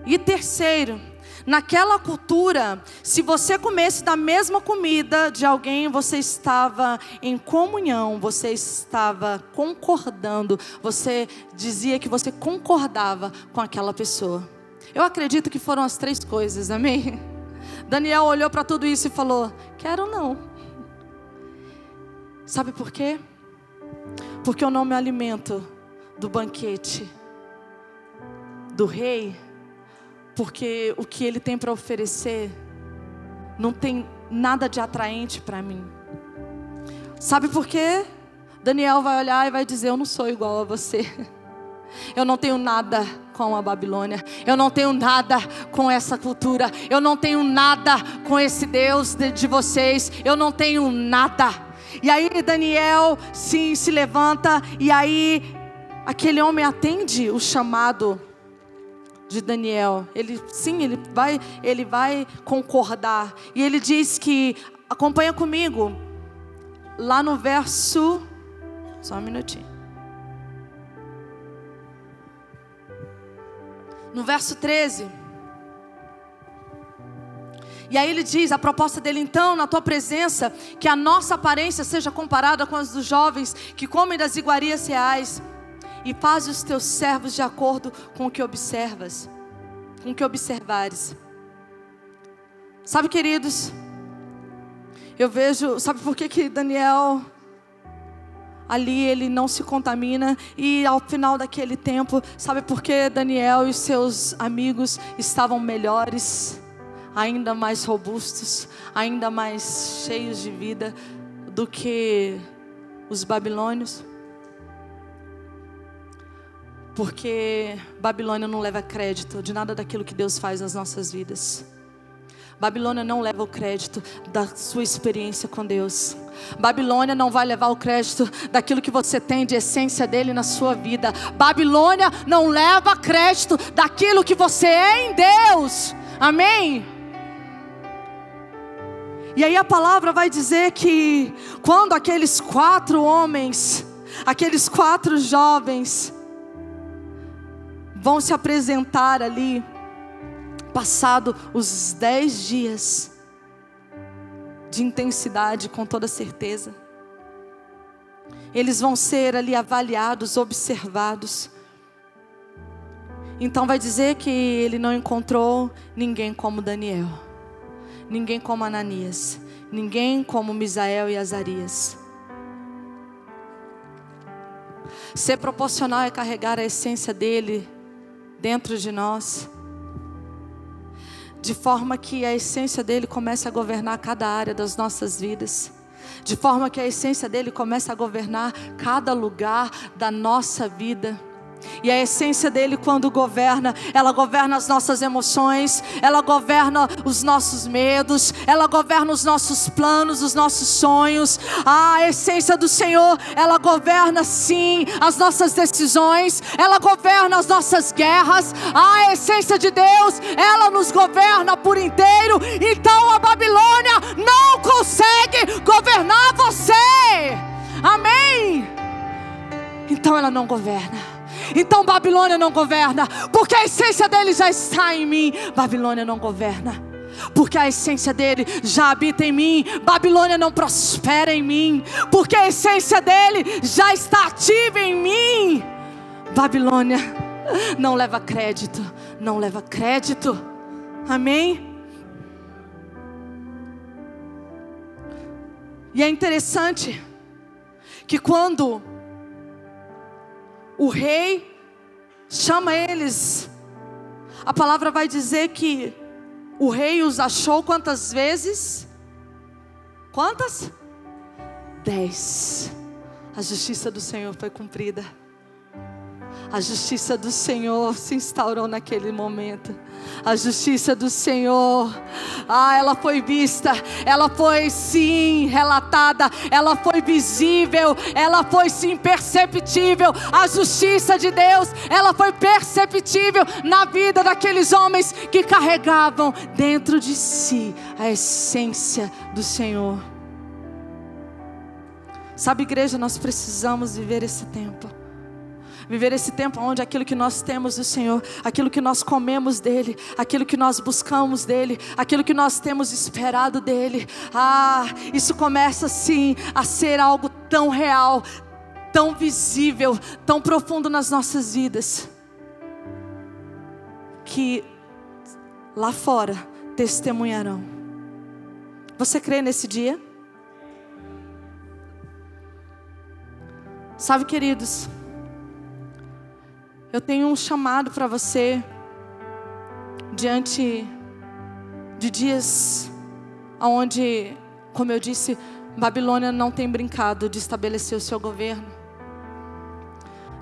E terceiro, naquela cultura, se você comesse da mesma comida de alguém, você estava em comunhão, você estava concordando, você dizia que você concordava com aquela pessoa. Eu acredito que foram as três coisas, amém? Daniel olhou para tudo isso e falou: Quero não. Sabe por quê? Porque eu não me alimento do banquete do rei, porque o que ele tem para oferecer não tem nada de atraente para mim. Sabe por quê? Daniel vai olhar e vai dizer: Eu não sou igual a você. Eu não tenho nada com a Babilônia. Eu não tenho nada com essa cultura. Eu não tenho nada com esse Deus de, de vocês. Eu não tenho nada. E aí Daniel se, se levanta e aí aquele homem atende o chamado de Daniel. Ele sim, ele vai, ele vai concordar. E ele diz que acompanha comigo lá no verso só um minutinho. No verso 13, e aí ele diz: a proposta dele, então, na tua presença, que a nossa aparência seja comparada com as dos jovens que comem das iguarias reais, e faz os teus servos de acordo com o que observas, com o que observares. Sabe, queridos, eu vejo, sabe por que, que Daniel ali ele não se contamina e ao final daquele tempo, sabe por que Daniel e seus amigos estavam melhores? ainda mais robustos, ainda mais cheios de vida do que os babilônios. Porque Babilônia não leva crédito de nada daquilo que Deus faz nas nossas vidas. Babilônia não leva o crédito da sua experiência com Deus. Babilônia não vai levar o crédito daquilo que você tem de essência dele na sua vida. Babilônia não leva crédito daquilo que você é em Deus. Amém? E aí a palavra vai dizer que quando aqueles quatro homens, aqueles quatro jovens, vão se apresentar ali, passado os dez dias de intensidade, com toda certeza, eles vão ser ali avaliados, observados. Então vai dizer que ele não encontrou ninguém como Daniel ninguém como Ananias, ninguém como Misael e Azarias. Ser proporcional é carregar a essência dele dentro de nós, de forma que a essência dele comece a governar cada área das nossas vidas de forma que a essência dele comece a governar cada lugar da nossa vida. E a essência dele, quando governa, ela governa as nossas emoções, ela governa os nossos medos, ela governa os nossos planos, os nossos sonhos. A essência do Senhor, ela governa sim as nossas decisões, ela governa as nossas guerras. A essência de Deus, ela nos governa por inteiro. Então a Babilônia não consegue governar você. Amém? Então ela não governa. Então Babilônia não governa, porque a essência dele já está em mim. Babilônia não governa. Porque a essência dele já habita em mim, Babilônia não prospera em mim, porque a essência dele já está ativa em mim. Babilônia não leva crédito, não leva crédito. Amém? E é interessante que quando o rei chama eles. A palavra vai dizer que o rei os achou quantas vezes? Quantas? Dez. A justiça do Senhor foi cumprida. A justiça do Senhor se instaurou naquele momento. A justiça do Senhor, ah, ela foi vista, ela foi sim relatada, ela foi visível, ela foi sim perceptível. A justiça de Deus, ela foi perceptível na vida daqueles homens que carregavam dentro de si a essência do Senhor. Sabe, igreja, nós precisamos viver esse tempo. Viver esse tempo onde aquilo que nós temos do Senhor, aquilo que nós comemos dEle, aquilo que nós buscamos dEle, aquilo que nós temos esperado dEle, ah, isso começa sim a ser algo tão real, tão visível, tão profundo nas nossas vidas, que lá fora testemunharão. Você crê nesse dia? Sabe, queridos, eu tenho um chamado para você diante de dias onde, como eu disse, Babilônia não tem brincado de estabelecer o seu governo.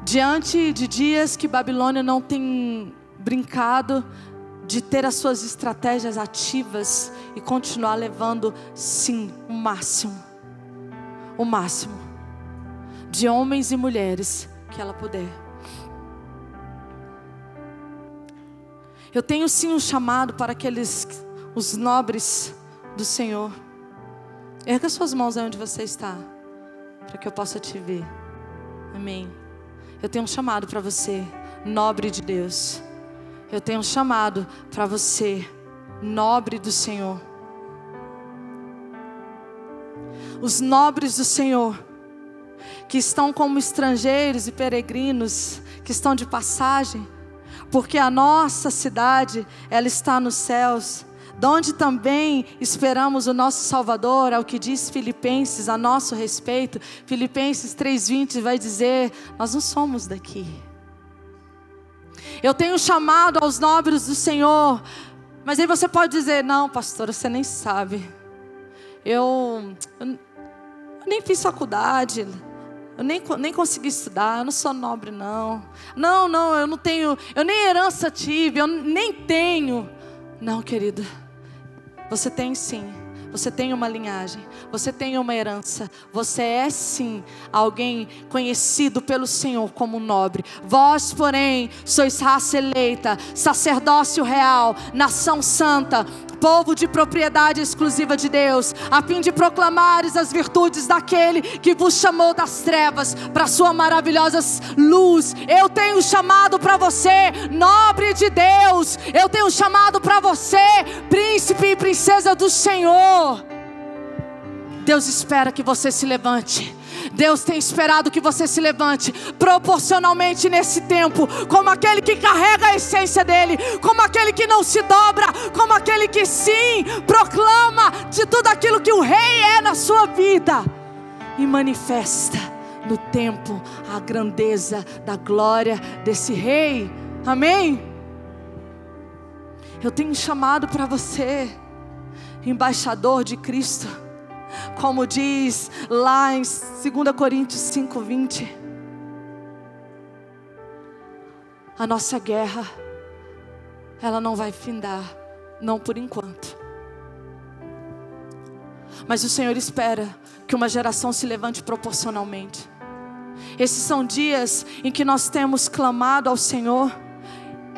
Diante de dias que Babilônia não tem brincado de ter as suas estratégias ativas e continuar levando, sim, o máximo, o máximo de homens e mulheres que ela puder. Eu tenho sim um chamado para aqueles, os nobres do Senhor. Erga suas mãos aí onde você está, para que eu possa te ver. Amém. Eu tenho um chamado para você, nobre de Deus. Eu tenho um chamado para você, nobre do Senhor. Os nobres do Senhor, que estão como estrangeiros e peregrinos, que estão de passagem, porque a nossa cidade, ela está nos céus, donde também esperamos o nosso Salvador, ao que diz Filipenses a nosso respeito. Filipenses 3:20 vai dizer: nós não somos daqui. Eu tenho chamado aos nobres do Senhor, mas aí você pode dizer: não, pastor, você nem sabe. Eu, eu nem fiz faculdade. Eu nem, nem consegui estudar, eu não sou nobre, não. Não, não, eu não tenho, eu nem herança tive, eu nem tenho. Não, querida, você tem sim. Você tem uma linhagem, você tem uma herança, você é sim alguém conhecido pelo Senhor como nobre. Vós, porém, sois raça eleita, sacerdócio real, nação santa, povo de propriedade exclusiva de Deus, a fim de proclamares as virtudes daquele que vos chamou das trevas para sua maravilhosa luz. Eu tenho chamado para você, nobre de Deus, eu tenho chamado para você, príncipe e princesa do Senhor. Deus espera que você se levante. Deus tem esperado que você se levante proporcionalmente nesse tempo, como aquele que carrega a essência dele, como aquele que não se dobra, como aquele que sim proclama de tudo aquilo que o rei é na sua vida e manifesta no tempo a grandeza da glória desse rei. Amém? Eu tenho chamado para você, embaixador de Cristo como diz lá em 2 Coríntios 5:20. A nossa guerra ela não vai findar, não por enquanto. Mas o Senhor espera que uma geração se levante proporcionalmente. Esses são dias em que nós temos clamado ao Senhor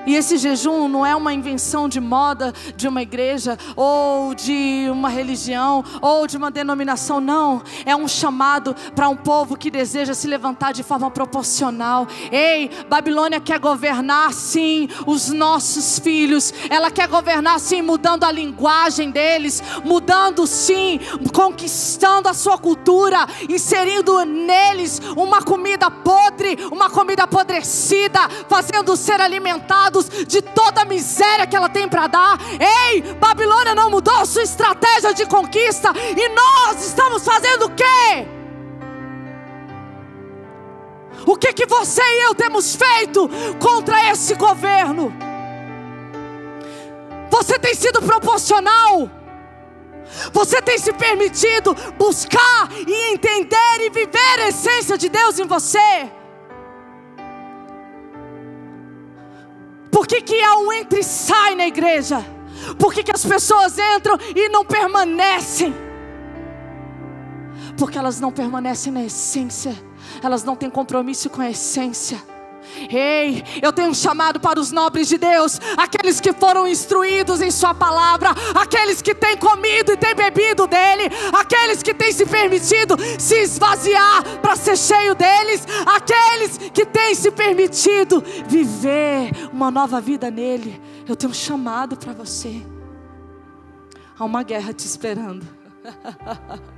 e esse jejum não é uma invenção de moda de uma igreja, ou de uma religião, ou de uma denominação, não. É um chamado para um povo que deseja se levantar de forma proporcional. Ei, Babilônia quer governar sim os nossos filhos, ela quer governar sim, mudando a linguagem deles, mudando sim, conquistando a sua cultura, inserindo neles uma comida podre, uma comida apodrecida, fazendo ser alimentado de toda a miséria que ela tem para dar. Ei, Babilônia não mudou sua estratégia de conquista e nós estamos fazendo o quê? O que que você e eu temos feito contra esse governo? Você tem sido proporcional? Você tem se permitido buscar e entender e viver a essência de Deus em você? Por que, que há um entra e sai na igreja? Por que, que as pessoas entram e não permanecem? Porque elas não permanecem na essência, elas não têm compromisso com a essência. Ei, eu tenho um chamado para os nobres de Deus, aqueles que foram instruídos em Sua palavra, aqueles que têm comido e têm bebido dele, aqueles que têm se permitido se esvaziar para ser cheio deles, aqueles que têm se permitido viver uma nova vida nele. Eu tenho um chamado para você. Há uma guerra te esperando.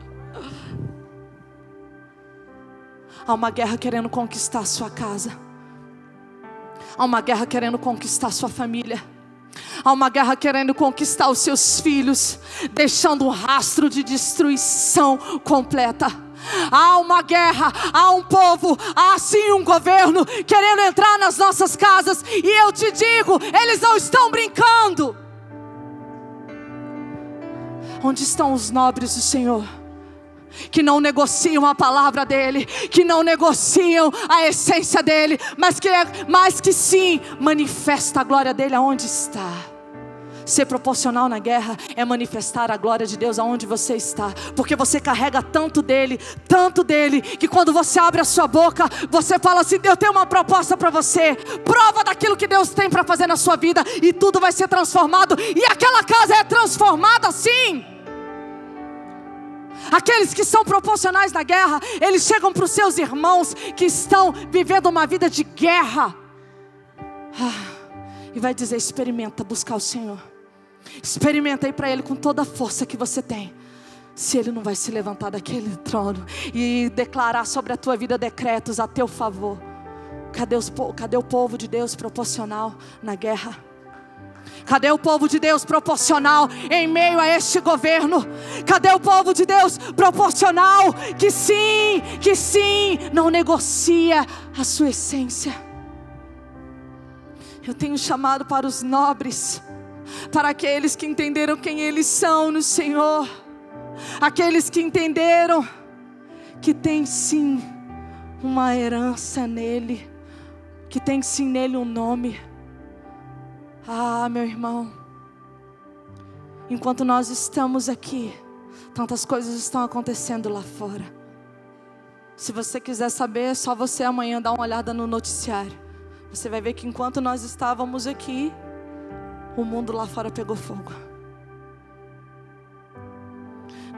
Há uma guerra querendo conquistar a sua casa. Há uma guerra querendo conquistar sua família. Há uma guerra querendo conquistar os seus filhos, deixando um rastro de destruição completa. Há uma guerra, há um povo, há sim um governo querendo entrar nas nossas casas, e eu te digo, eles não estão brincando. Onde estão os nobres do Senhor? Que não negociam a palavra dele, que não negociam a essência dele, mas que, é, mas que sim manifesta a glória dele aonde está. Ser proporcional na guerra é manifestar a glória de Deus aonde você está, porque você carrega tanto dele, tanto dele, que quando você abre a sua boca, você fala assim: Eu tenho uma proposta para você, prova daquilo que Deus tem para fazer na sua vida, e tudo vai ser transformado, e aquela casa é transformada sim. Aqueles que são proporcionais na guerra, eles chegam para os seus irmãos que estão vivendo uma vida de guerra. Ah, e vai dizer: experimenta buscar o Senhor. Experimenta aí para Ele com toda a força que você tem. Se Ele não vai se levantar daquele trono e declarar sobre a tua vida decretos a teu favor. Cadê, os, cadê o povo de Deus proporcional na guerra? Cadê o povo de Deus proporcional em meio a este governo? Cadê o povo de Deus proporcional que sim, que sim, não negocia a sua essência? Eu tenho chamado para os nobres, para aqueles que entenderam quem eles são no Senhor, aqueles que entenderam que tem sim uma herança nele, que tem sim nele um nome ah, meu irmão, enquanto nós estamos aqui, tantas coisas estão acontecendo lá fora. Se você quiser saber, é só você amanhã dar uma olhada no noticiário. Você vai ver que enquanto nós estávamos aqui, o mundo lá fora pegou fogo.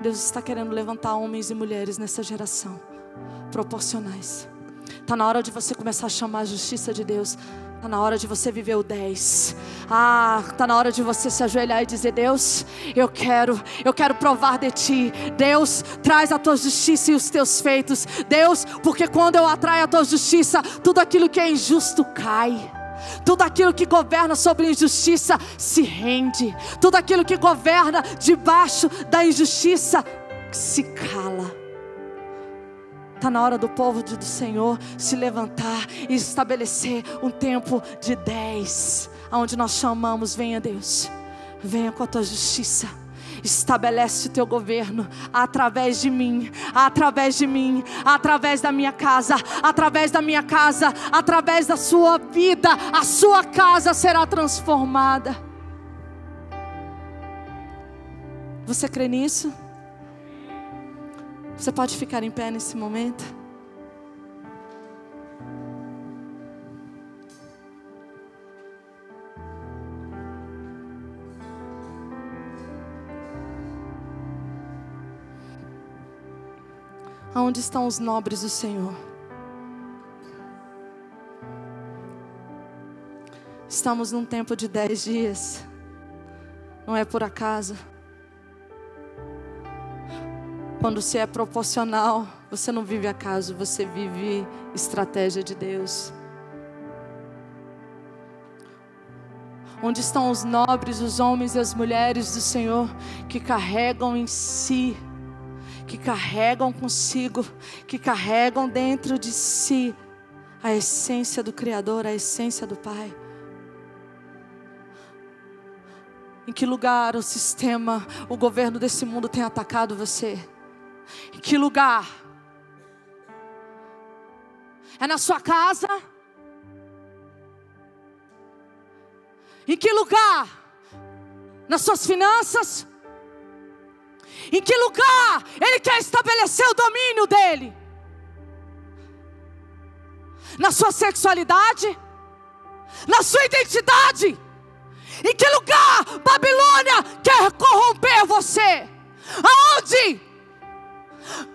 Deus está querendo levantar homens e mulheres nessa geração, proporcionais. Está na hora de você começar a chamar a justiça de Deus Está na hora de você viver o 10. Ah, está na hora de você se ajoelhar e dizer: Deus, eu quero, eu quero provar de ti. Deus, traz a tua justiça e os teus feitos. Deus, porque quando eu atraio a tua justiça, tudo aquilo que é injusto cai. Tudo aquilo que governa sobre a injustiça se rende. Tudo aquilo que governa debaixo da injustiça se cala. Está na hora do povo do Senhor se levantar e estabelecer um tempo de dez, onde nós chamamos: venha Deus, venha com a tua justiça. Estabelece o teu governo através de mim, através de mim, através da minha casa, através da minha casa, através da sua vida, a sua casa será transformada. Você crê nisso? Você pode ficar em pé nesse momento? Aonde estão os nobres do Senhor? Estamos num tempo de dez dias, não é por acaso. Quando se é proporcional, você não vive acaso, você vive estratégia de Deus. Onde estão os nobres, os homens e as mulheres do Senhor que carregam em si, que carregam consigo, que carregam dentro de si a essência do Criador, a essência do Pai? Em que lugar o sistema, o governo desse mundo tem atacado você? Em que lugar? É na sua casa? Em que lugar? Nas suas finanças? Em que lugar Ele quer estabelecer o domínio dele? Na sua sexualidade? Na sua identidade? Em que lugar Babilônia quer corromper você? Aonde?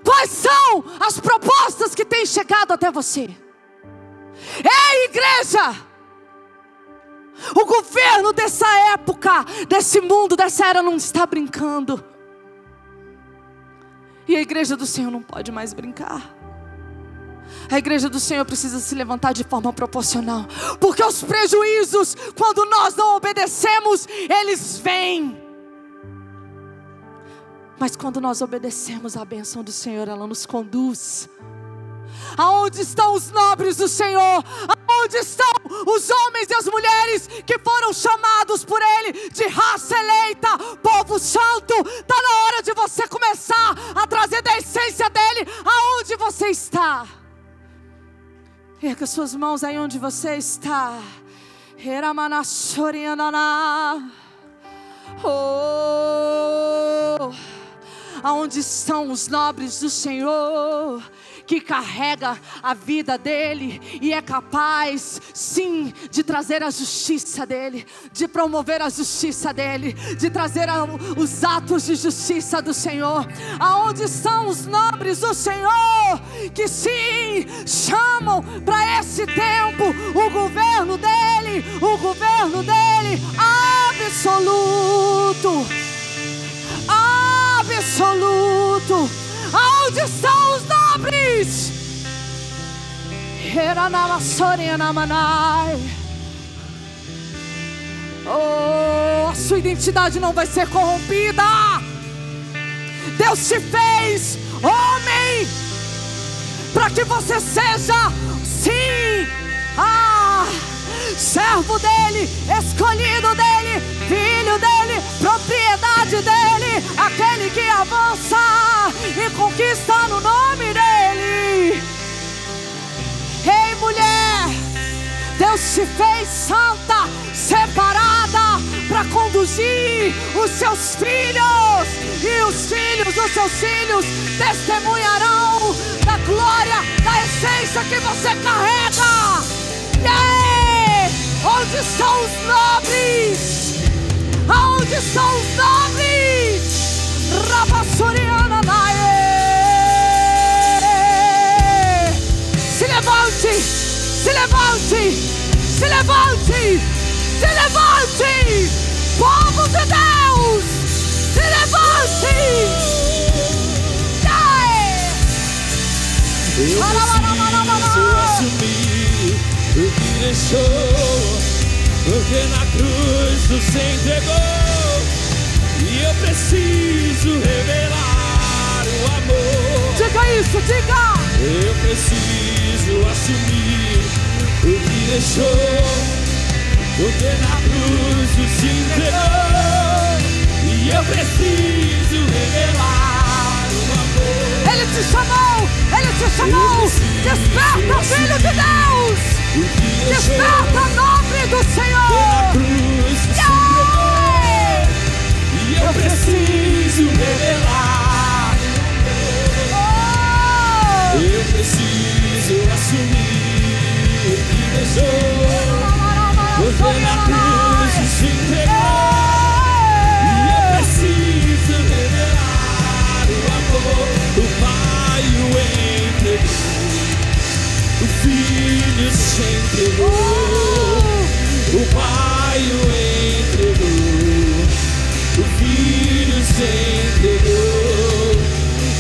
Quais são as propostas que têm chegado até você? Ei, igreja! O governo dessa época, desse mundo, dessa era não está brincando. E a igreja do Senhor não pode mais brincar. A igreja do Senhor precisa se levantar de forma proporcional, porque os prejuízos, quando nós não obedecemos, eles vêm. Mas quando nós obedecemos a bênção do Senhor, ela nos conduz. Aonde estão os nobres do Senhor? Aonde estão os homens e as mulheres que foram chamados por Ele de raça eleita, povo santo? Está na hora de você começar a trazer da essência dele aonde você está. Erga suas mãos aí onde você está. Oh, aonde estão os nobres do Senhor? que carrega a vida dele e é capaz, sim, de trazer a justiça dele, de promover a justiça dele, de trazer a, os atos de justiça do Senhor. Aonde estão os nobres do Senhor que sim chamam para esse tempo o governo dele, o governo dele absoluto. Absoluto. Aonde estão os nobres? Oh, a sua identidade não vai ser corrompida. Deus te fez homem para que você seja, sim, ah, servo dele, escolhido dele, filho dele, propriedade dele, aquele que avança e conquista no nome dele. Ei, mulher, Deus te fez santa, separada para conduzir os seus filhos, e os filhos dos seus filhos testemunharão da glória, da essência que você carrega. Yeah! Onde estão os nobres? Aonde estão os nobres? Rabassuriana Se levante, se levante, se levante, se levante, povo de Deus, se levante. Eu preciso assumir o que deixou, porque na cruz tu se entregou e eu preciso revelar o amor. Diga isso, diga. Eu preciso assumir o que deixou, porque na cruz tu se entregou e eu preciso revelar o amor. Ele te chamou, ele te chamou. Desperta, filho de Deus. Desperta, nobre do Senhor. Yeah! E eu preciso revelar. Oh! Eu preciso assumir o que deixou. Porque na cruz se entregou. E eu preciso revelar o amor. O Pai o entregou. O Filho se entregou. O Pai o entregou. O Filho se entregou.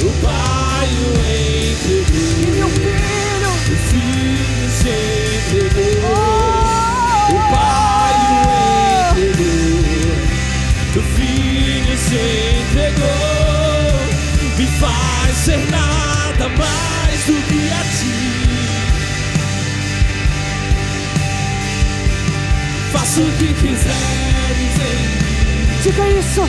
O Pai o entregou. Meu filho. O Filho se entregou. O Pai o entregou. O Filho se entregou. Me faz ser nada mais Faça o que quiseres em mim. Diga isso,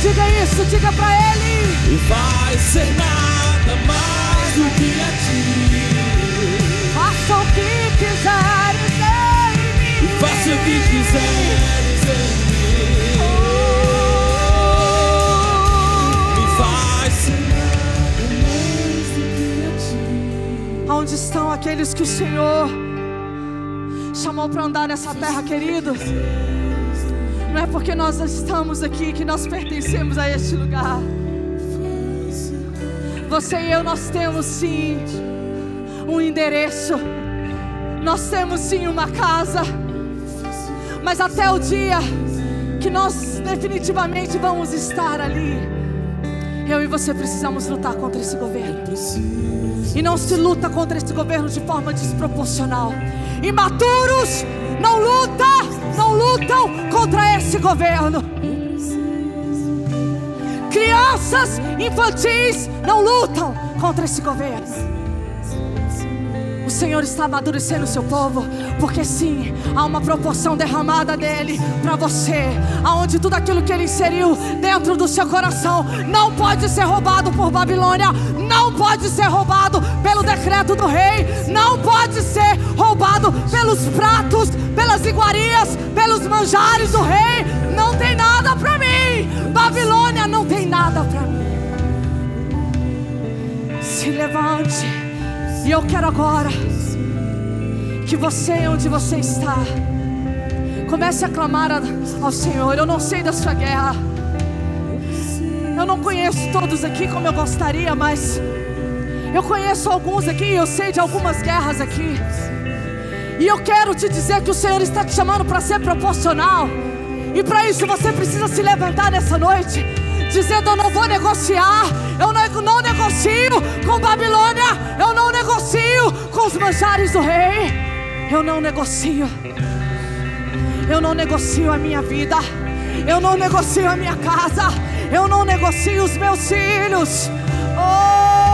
diga isso, diga pra ele. Me faz ser nada mais do que a ti. Faça o que quiseres em mim. E faça o que quiseres em mim. Aonde estão aqueles que o Senhor chamou para andar nessa terra, querido. Não é porque nós estamos aqui que nós pertencemos a este lugar. Você e eu, nós temos sim um endereço, nós temos sim uma casa, mas até o dia que nós definitivamente vamos estar ali, eu e você precisamos lutar contra esse governo. E não se luta contra esse governo de forma desproporcional. Imaturos não lutam, não lutam contra esse governo. Crianças infantis não lutam contra esse governo. O Senhor está amadurecendo o seu povo, porque sim, há uma proporção derramada dele para você, aonde tudo aquilo que ele inseriu dentro do seu coração não pode ser roubado por Babilônia, não pode ser roubado pelo decreto do rei, não pode ser roubado pelos pratos, pelas iguarias, pelos manjares do rei. Não tem nada para mim. Babilônia não tem nada para mim. Se levante. E eu quero agora que você, onde você está, comece a clamar ao Senhor. Eu não sei da sua guerra. Eu não conheço todos aqui como eu gostaria, mas eu conheço alguns aqui, eu sei de algumas guerras aqui. E eu quero te dizer que o Senhor está te chamando para ser proporcional. E para isso você precisa se levantar nessa noite, dizendo: Eu não vou negociar, eu não, não negocio com Babilônia, eu não negocio com os manjares do rei, eu não negocio, eu não negocio a minha vida, eu não negocio a minha casa, eu não negocio os meus filhos. Oh!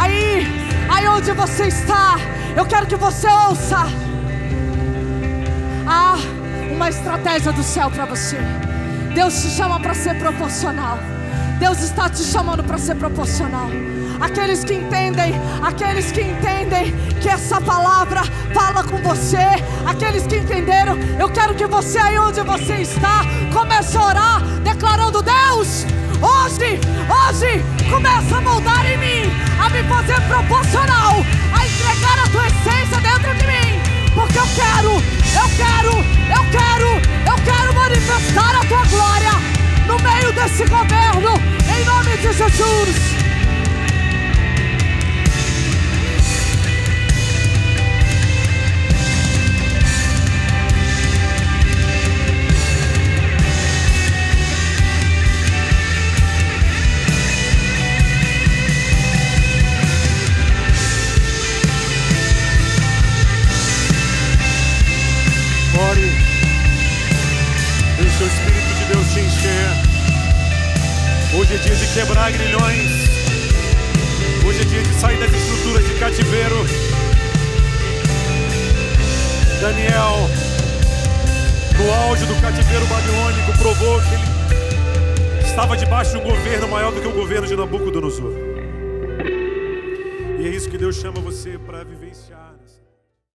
Aí, aí onde você está, eu quero que você ouça. Há uma estratégia do céu para você. Deus te chama para ser proporcional. Deus está te chamando para ser proporcional. Aqueles que entendem, aqueles que entendem que essa palavra fala com você, aqueles que entenderam, eu quero que você aí onde você está comece a orar, declarando: Deus, hoje, hoje, começa a moldar em mim, a me fazer proporcional, a entregar a tua essência dentro de mim, porque eu quero, eu quero, eu quero, eu quero manifestar a tua glória no meio desse governo, em nome de Jesus. Grilhões. Hoje é dia de sair das estruturas de cativeiro. Daniel, no auge do cativeiro babilônico, provou que ele estava debaixo de um governo maior do que o governo de Nabucodonosor. E é isso que Deus chama você para vivenciar.